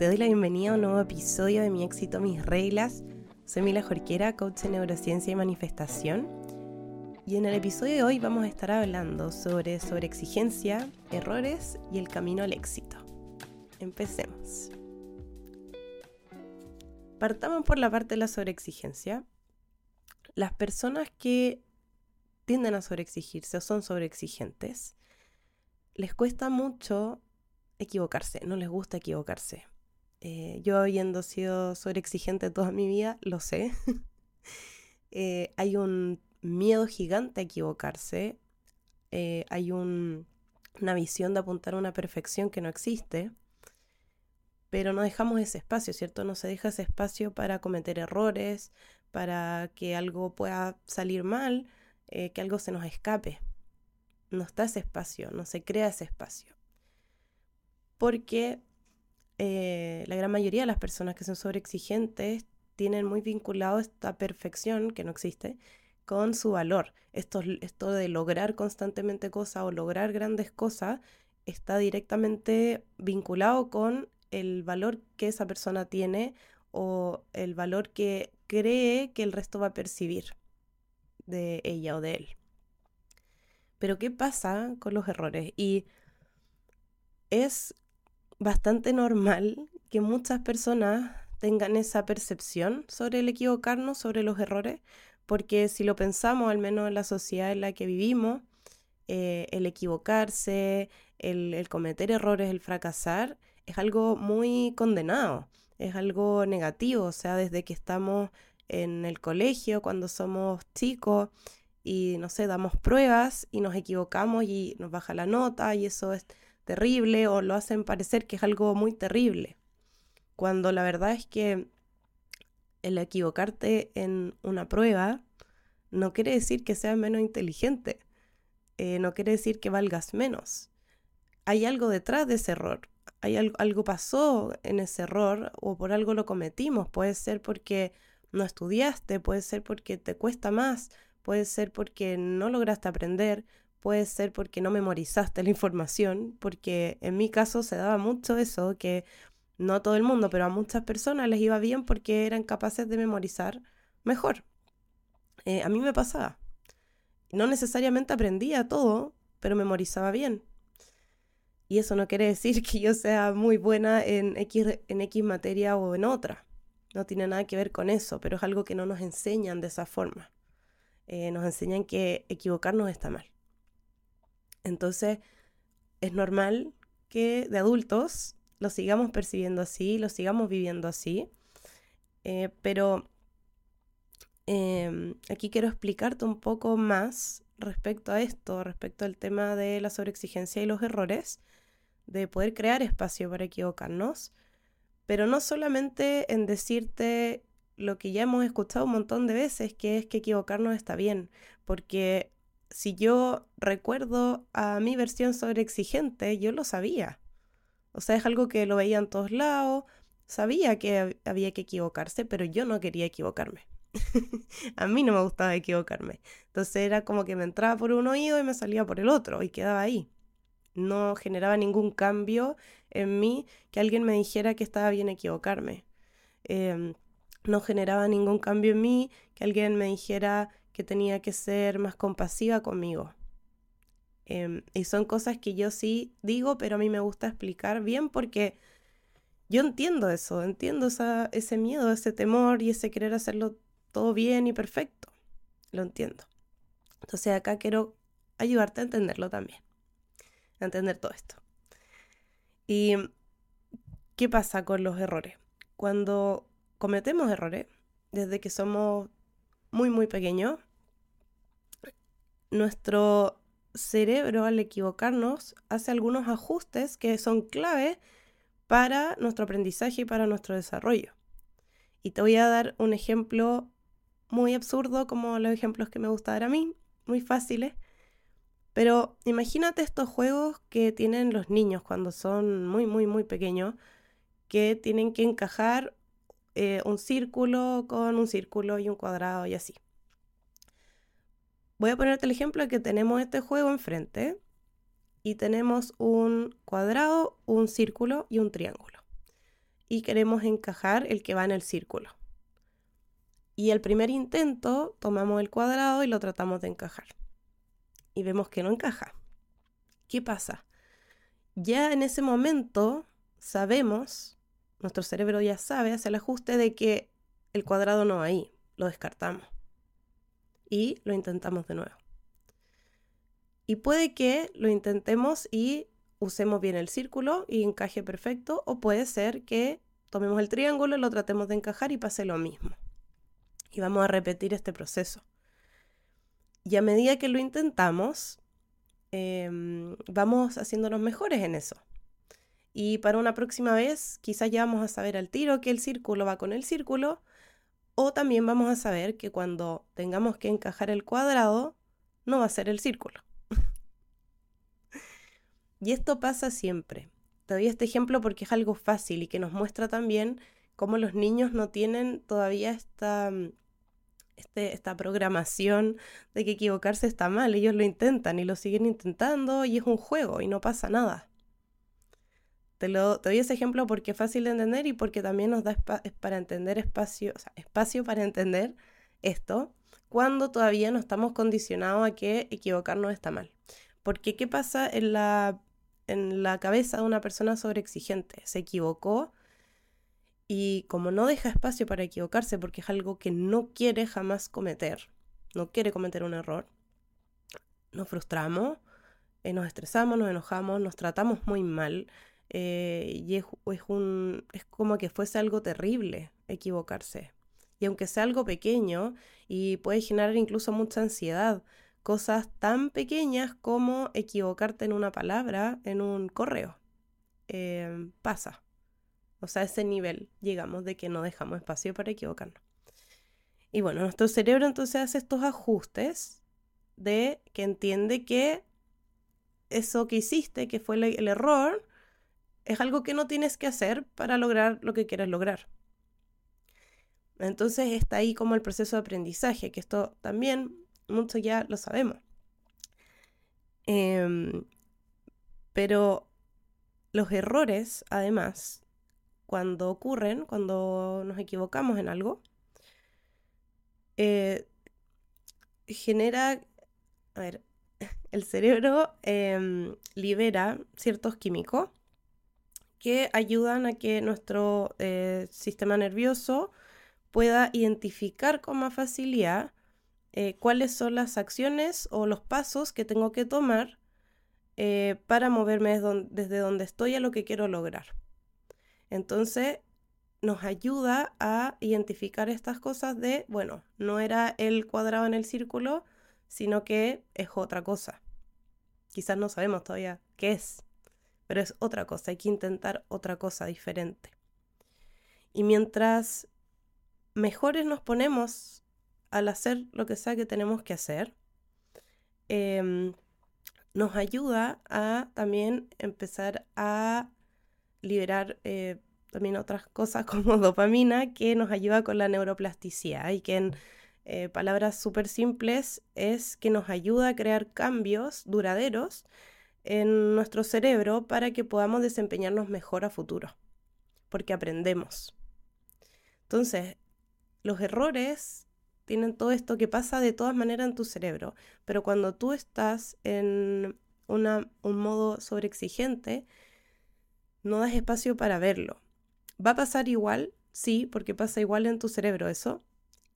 Te doy la bienvenida a un nuevo episodio de Mi éxito, mis reglas. Soy Mila Jorquera, coach de neurociencia y manifestación. Y en el episodio de hoy vamos a estar hablando sobre sobreexigencia, errores y el camino al éxito. Empecemos. Partamos por la parte de la sobreexigencia. Las personas que tienden a sobreexigirse o son sobreexigentes, les cuesta mucho equivocarse, no les gusta equivocarse. Eh, yo habiendo sido sobreexigente toda mi vida, lo sé. Eh, hay un miedo gigante a equivocarse. Eh, hay una visión de apuntar a una perfección que no existe. Pero no dejamos ese espacio, ¿cierto? No se deja ese espacio para cometer errores, para que algo pueda salir mal, que algo se nos escape. No está ese espacio, no se crea ese espacio. Porque eh, la gran mayoría de las personas que son sobreexigentes tienen muy vinculado esta perfección, que no existe, con su valor. Esto, esto de lograr constantemente cosas o lograr grandes cosas está directamente vinculado con el valor que esa persona tiene o el valor que cree que el resto va a percibir de ella o de él. Pero ¿qué pasa con los errores? Y es bastante normal que muchas personas tengan esa percepción sobre el equivocarnos, sobre los errores, porque si lo pensamos, al menos en la sociedad en la que vivimos, eh, el equivocarse, el, cometer errores, el fracasar, es algo muy condenado, es algo negativo, o sea, desde que estamos en el colegio, cuando somos chicos y, no sé, damos pruebas y nos equivocamos y nos baja la nota y eso es terrible o lo hacen parecer que es algo muy terrible, cuando la verdad es que el equivocarte en una prueba no quiere decir que seas menos inteligente, eh, no quiere decir que valgas menos. Hay algo detrás de ese error, hay algo, algo pasó en ese error o por algo lo cometimos, puede ser porque no estudiaste, puede ser porque te cuesta más, puede ser porque no lograste aprender, puede ser porque no memorizaste la información, porque en mi caso se daba mucho eso, que no a todo el mundo, pero a muchas personas les iba bien porque eran capaces de memorizar mejor. Eh, a mí me pasaba. No necesariamente aprendía todo, pero memorizaba bien. Y eso no quiere decir que yo sea muy buena en X, en X materia o en otra. No tiene nada que ver con eso, pero es algo que no nos enseñan de esa forma. Eh, nos enseñan que equivocarnos está mal. Entonces, es normal que de adultos lo sigamos percibiendo así, lo sigamos viviendo así, eh, pero em, aquí quiero explicarte un poco más respecto a esto, respecto al tema de la sobreexigencia y los errores, de poder crear espacio para equivocarnos, pero no solamente en decirte lo que ya hemos escuchado un montón de veces, que es que equivocarnos está bien, porque si yo recuerdo a mi versión sobre exigente, yo lo sabía. O sea, es algo que lo veía en todos lados, sabía que había que equivocarse, pero yo no quería equivocarme. a mí no me gustaba equivocarme. Entonces era como que me entraba por un oído y me salía por el otro y quedaba ahí. No generaba ningún cambio en mí que alguien me dijera que estaba bien equivocarme. Em, no generaba ningún cambio en mí que alguien me dijera que tenía que ser más compasiva conmigo. Em, y son cosas que yo sí digo, pero a mí me gusta explicar bien porque yo entiendo eso, entiendo ese miedo, ese temor y ese querer hacerlo todo bien y perfecto. Lo entiendo. Entonces acá quiero ayudarte a entenderlo también, a entender todo esto. ¿Y qué pasa con los errores? Cuando cometemos errores, desde que somos muy, muy pequeño, nuestro cerebro al equivocarnos hace algunos ajustes que son clave para nuestro aprendizaje y para nuestro desarrollo. Y te voy a dar un ejemplo muy absurdo como los ejemplos que me gusta dar a mí, muy fáciles. Pero imagínate estos juegos que tienen los niños cuando son muy, muy, muy pequeños, que tienen que encajar eh, un círculo con un círculo y un cuadrado y así. Voy a ponerte el ejemplo de que tenemos este juego enfrente y tenemos un cuadrado, un círculo y un triángulo. y queremos encajar el que va en el círculo. Y el primer intento tomamos el cuadrado y lo tratamos de encajar. Y vemos que no encaja. ¿Qué pasa? Ya en ese momento sabemos, nuestro cerebro ya sabe, hace el ajuste de que el cuadrado no va ahí, lo descartamos. Y lo intentamos de nuevo. Y puede que lo intentemos y usemos bien el círculo y encaje perfecto, o puede ser que tomemos el triángulo, lo tratemos de encajar y pase lo mismo. Y vamos a repetir este proceso. Y a medida que lo intentamos, em, vamos haciéndonos mejores en eso. Y para una próxima vez, quizás ya vamos a saber al tiro que el círculo va con el círculo, o también vamos a saber que cuando tengamos que encajar el cuadrado, no va a ser el círculo. Y esto pasa siempre. Te doy este ejemplo porque es algo fácil y que nos muestra también cómo los niños no tienen todavía esta, mm, este, esta programación de que equivocarse está mal. Ellos lo intentan y lo siguen intentando y es un juego y no pasa nada. Te, lo, doy ese ejemplo porque es fácil de entender y porque también nos da para entender espacio, espacio para entender esto cuando todavía no estamos condicionados a que equivocarnos está mal. Porque ¿qué pasa en la en la cabeza de una persona sobreexigente. Se equivocó y como no deja espacio para equivocarse porque es algo que no quiere jamás cometer, no quiere cometer un error, nos frustramos, eh, nos estresamos, nos enojamos, nos tratamos muy mal. Eh, y es, como que fuese algo terrible equivocarse. Y aunque sea algo pequeño y puede generar incluso mucha ansiedad, cosas tan pequeñas como equivocarte en una palabra en un correo. Em, pasa. O sea, ese nivel llegamos de que no dejamos espacio para equivocarnos. Y bueno, nuestro cerebro entonces hace estos ajustes de que entiende que eso que hiciste, que fue el error, es algo que no tienes que hacer para lograr lo que quieres lograr. Entonces está ahí como el proceso de aprendizaje, que esto también mucho ya lo sabemos. Em, pero los errores, además, cuando ocurren, cuando nos equivocamos en algo, eh, genera, a ver, el cerebro em, libera ciertos químicos que ayudan a que nuestro eh, sistema nervioso pueda identificar con más facilidad eh, cuáles son las acciones o los pasos que tengo que tomar eh, para moverme desde donde estoy a lo que quiero lograr. Entonces, nos ayuda a identificar estas cosas de, bueno, no era el cuadrado en el círculo, sino que es otra cosa. Quizás no sabemos todavía qué es, pero es otra cosa, hay que intentar otra cosa diferente. Y mientras mejores nos ponemos al hacer lo que sea que tenemos que hacer, em, nos ayuda a también empezar a liberar eh, también otras cosas como dopamina que nos ayuda con la neuroplasticidad y que en eh, palabras súper simples es que nos ayuda a crear cambios duraderos en nuestro cerebro para que podamos desempeñarnos mejor a futuro, porque aprendemos. Entonces, los errores tienen todo esto que pasa de todas maneras en tu cerebro. Pero cuando tú estás en un modo sobreexigente, no das espacio para verlo. ¿Va a pasar igual? Sí, porque pasa igual en tu cerebro eso.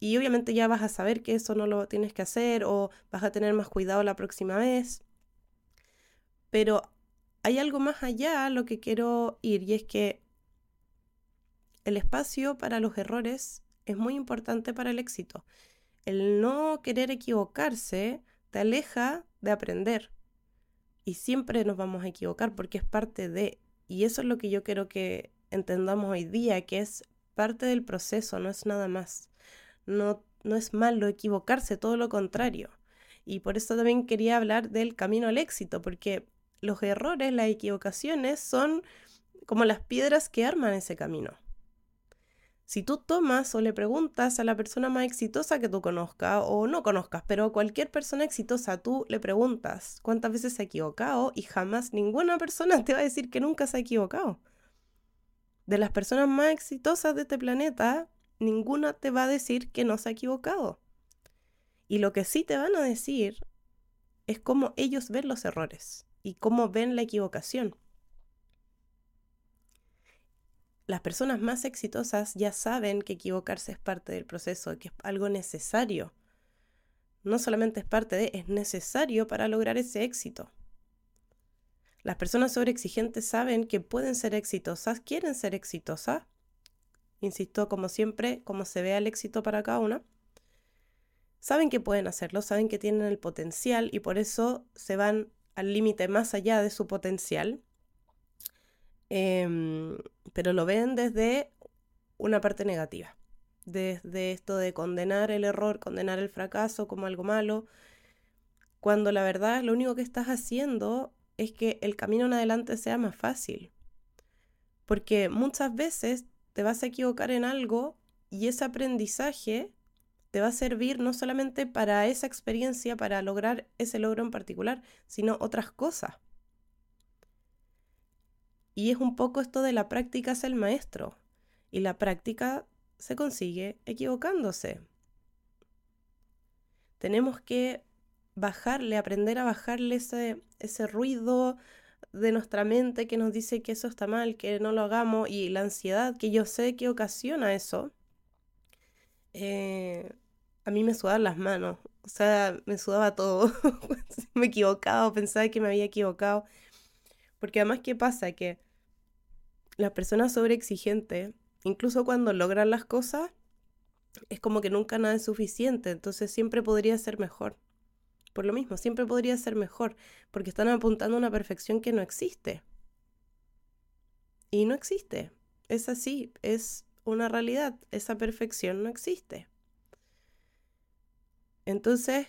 Y obviamente ya vas a saber que eso no lo tienes que hacer o vas a tener más cuidado la próxima vez. Pero hay algo más allá a lo que quiero ir y es que el espacio para los errores es muy importante para el éxito. El no querer equivocarse te aleja de aprender. Y siempre nos vamos a equivocar porque es parte de... Y eso es lo que yo quiero que entendamos hoy día, que es parte del proceso, no es nada más. No, no es malo equivocarse, todo lo contrario. Y por eso también quería hablar del camino al éxito, porque los errores, las equivocaciones son como las piedras que arman ese camino. Si tú tomas o le preguntas a la persona más exitosa que tú conozcas o no conozcas, pero cualquier persona exitosa, tú le preguntas cuántas veces se ha equivocado y jamás ninguna persona te va a decir que nunca se ha equivocado. de las personas más exitosas de este planeta, ninguna te va a decir que no se ha equivocado. Y lo que sí te van a decir es cómo ellos ven los errores y cómo ven la equivocación. Las personas más exitosas ya saben que equivocarse es parte del proceso, que es algo necesario. No solamente es parte de, es necesario para lograr ese éxito. Las personas sobreexigentes saben que pueden ser exitosas, quieren ser exitosas. Insisto, como siempre, como se vea el éxito para cada una. Saben que pueden hacerlo, saben que tienen el potencial y por eso se van al límite más allá de su potencial. Em, pero lo ven desde una parte negativa, desde esto de condenar el error, condenar el fracaso como algo malo, cuando la verdad lo único que estás haciendo es que el camino en adelante sea más fácil. Porque muchas veces te vas a equivocar en algo y ese aprendizaje te va a servir no solamente para esa experiencia, para lograr ese logro en particular, sino otras cosas. Y es un poco esto de la práctica es el maestro. Y la práctica se consigue equivocándose. Tenemos que bajarle, aprender a bajarle ese, ese ruido de nuestra mente que nos dice que eso está mal, que no lo hagamos, y la ansiedad que yo sé que ocasiona eso, eh, a mí me sudaban las manos, o sea, me sudaba todo, me equivocaba, pensaba que me había equivocado, porque además, ¿qué pasa? Que las personas sobreexigentes, incluso cuando logran las cosas, es como que nunca nada es suficiente, entonces siempre podría ser mejor. Por lo mismo, siempre podría ser mejor, porque están apuntando a una perfección que no existe. Y no existe. Es así, es una realidad. Esa perfección no existe. Entonces,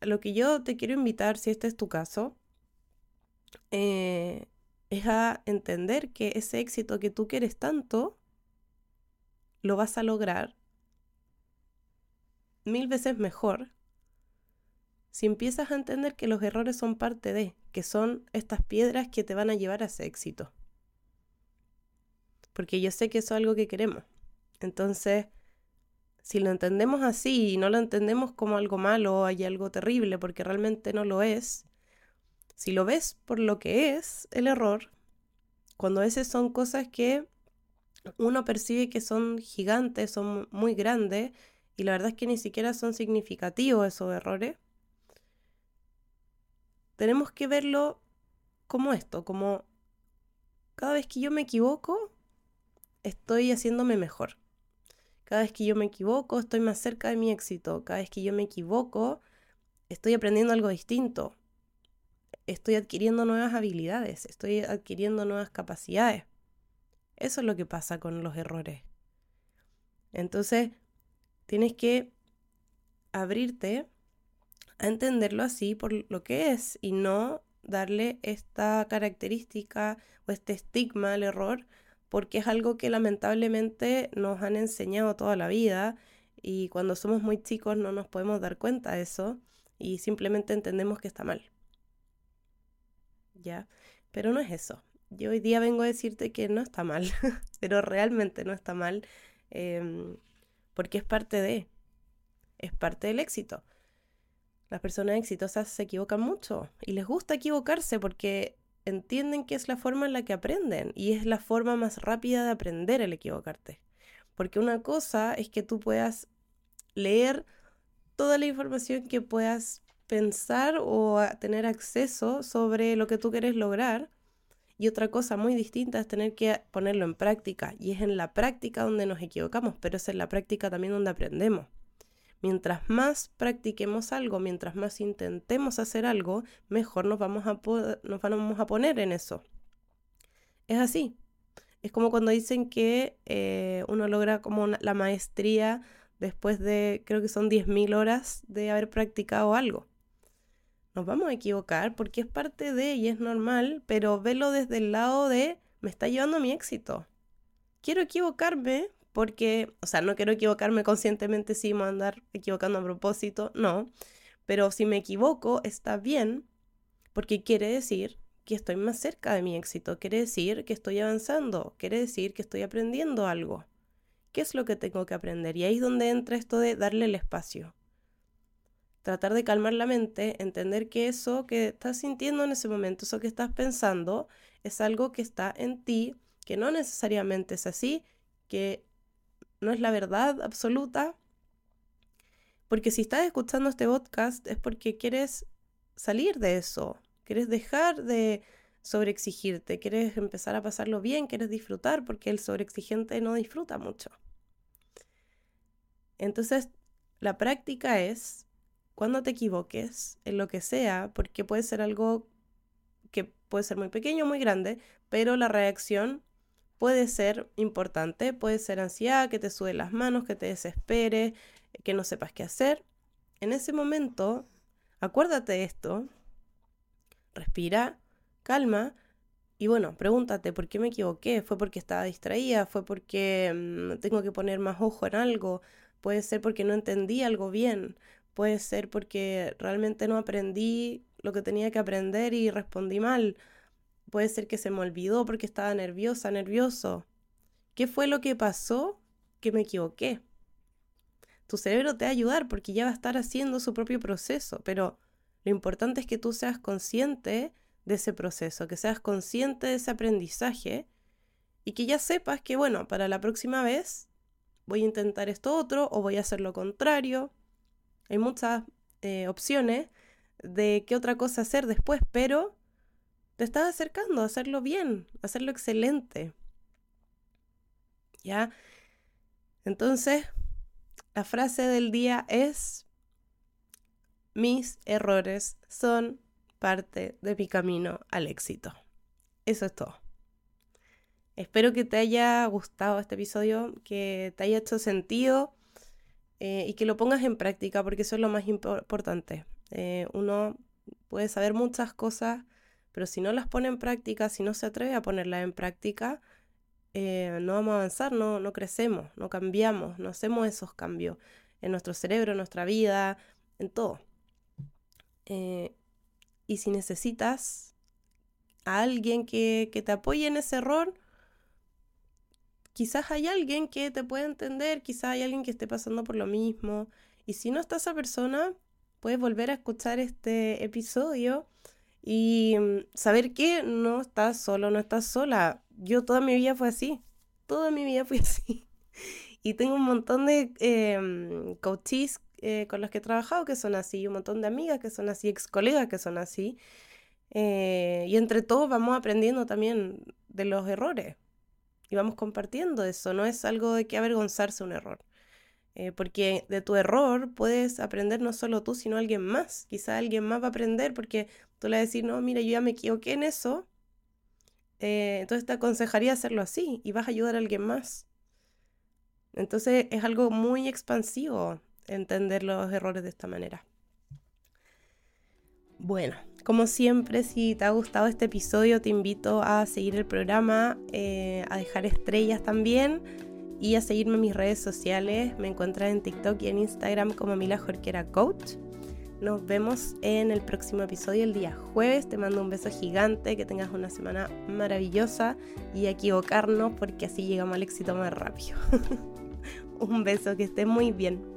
lo que yo te quiero invitar, si este es tu caso, eh, es a entender que ese éxito que tú quieres tanto, lo vas a lograr mil veces mejor si empiezas a entender que los errores son parte de, que son estas piedras que te van a llevar a ese éxito. Porque yo sé que eso es algo que queremos. Entonces, si lo entendemos así y no lo entendemos como algo malo hay algo terrible, porque realmente no lo es, si lo ves por lo que es el error, cuando a veces son cosas que uno percibe que son gigantes, son muy grandes, y la verdad es que ni siquiera son significativos esos errores, tenemos que verlo como esto, como cada vez que yo me equivoco, estoy haciéndome mejor. Cada vez que yo me equivoco, estoy más cerca de mi éxito. Cada vez que yo me equivoco, estoy aprendiendo algo distinto. Estoy adquiriendo nuevas habilidades, estoy adquiriendo nuevas capacidades. Eso es lo que pasa con los errores. Entonces, tienes que abrirte a entenderlo así por lo que es y no darle esta característica o este estigma al error porque es algo que lamentablemente nos han enseñado toda la vida y cuando somos muy chicos no nos podemos dar cuenta de eso y simplemente entendemos que está mal. ¿Ya? Pero no es eso. Yo hoy día vengo a decirte que no está mal, pero realmente no está mal em, porque es parte de, es parte del éxito. Las personas exitosas se equivocan mucho y les gusta equivocarse porque entienden que es la forma en la que aprenden y es la forma más rápida de aprender el equivocarte. Porque una cosa es que tú puedas leer toda la información que puedas pensar o tener acceso sobre lo que tú quieres lograr. Y otra cosa muy distinta es tener que ponerlo en práctica. Y es en la práctica donde nos equivocamos, pero es en la práctica también donde aprendemos. Mientras más practiquemos algo, mientras más intentemos hacer algo, mejor nos vamos a, poner en eso. Es así. Es como cuando dicen que eh, uno logra como la maestría después de, creo que son 10.000 horas de haber practicado algo. Nos vamos a equivocar porque es parte de y es normal, pero velo desde el lado de me está llevando mi éxito. Quiero equivocarme porque, o sea, no quiero equivocarme conscientemente si me andar equivocando a propósito, no, pero si me equivoco está bien, porque quiere decir que estoy más cerca de mi éxito, quiere decir que estoy avanzando, quiere decir que estoy aprendiendo algo. ¿Qué es lo que tengo que aprender? Y ahí es donde entra esto de darle el espacio. Tratar de calmar la mente, entender que eso que estás sintiendo en ese momento, eso que estás pensando, es algo que está en ti, que no necesariamente es así, que no es la verdad absoluta. Porque si estás escuchando este podcast es porque quieres salir de eso, quieres dejar de sobreexigirte, quieres empezar a pasarlo bien, quieres disfrutar, porque el sobreexigente no disfruta mucho. Entonces, la práctica es cuando te equivoques en lo que sea, porque puede ser algo que puede ser muy pequeño o muy grande, pero la reacción puede ser importante, puede ser ansiedad, que te sube las manos, que te desespere, que no sepas qué hacer. En ese momento, acuérdate de esto, respira, calma y bueno, pregúntate por qué me equivoqué, fue porque estaba distraída, fue porque mm, tengo que poner más ojo en algo, puede ser porque no entendí algo bien, puede ser porque realmente no aprendí lo que tenía que aprender y respondí mal, puede ser que se me olvidó porque estaba nerviosa, nervioso. ¿Qué fue lo que pasó que me equivoqué? Tu cerebro te va a ayudar porque ya va a estar haciendo su propio proceso, pero lo importante es que tú seas consciente de ese proceso, que seas consciente de ese aprendizaje y que ya sepas que, bueno, para la próxima vez voy a intentar esto otro o voy a hacer lo contrario. Hay muchas eh, opciones de qué otra cosa hacer después, pero te estás acercando a hacerlo bien, a hacerlo excelente. ¿Ya? Entonces, la frase del día es, mis errores son parte de mi camino al éxito. Eso es todo. Espero que te haya gustado este episodio, que te haya hecho sentido eh, y que lo pongas en práctica, porque eso es lo más importante. Eh, uno puede saber muchas cosas, pero si no las pone en práctica, si no se atreve a ponerlas en práctica, eh, no vamos a avanzar, no, no crecemos, no cambiamos, no hacemos esos cambios en nuestro cerebro, en nuestra vida, en todo. Eh, y si necesitas a alguien que, que, te apoye en ese error, quizás hay alguien que te pueda entender, quizás hay alguien que esté pasando por lo mismo. Y si no está esa persona, puedes volver a escuchar este episodio y mm, saber que no estás solo, no estás sola. Yo toda mi vida fue así, toda mi vida fue así. Y tengo un montón de eh, coaches eh, con los que he trabajado que son así, un montón de amigas que son así, ex colegas que son así. Eh, y entre todos vamos aprendiendo también de los errores y vamos compartiendo eso. No es algo de que avergonzarse un error. Eh, porque de tu error puedes aprender no solo tú, sino alguien más. Quizá alguien más va a aprender porque tú le decir, no, mira, yo ya me equivoqué en eso. entonces te aconsejaría hacerlo así y vas a ayudar a alguien más. Entonces es algo muy expansivo entender los errores de esta manera. Bueno, como siempre, si te ha gustado este episodio, te invito a seguir el programa, eh, a dejar estrellas también y a seguirme en mis redes sociales. Me encuentras en TikTok y en Instagram como Mila Jorquera Coach. Nos vemos en el próximo episodio el día jueves. Te mando un beso gigante, que tengas una semana maravillosa y equivocarnos porque así llegamos al éxito más rápido. un beso, que estés muy bien.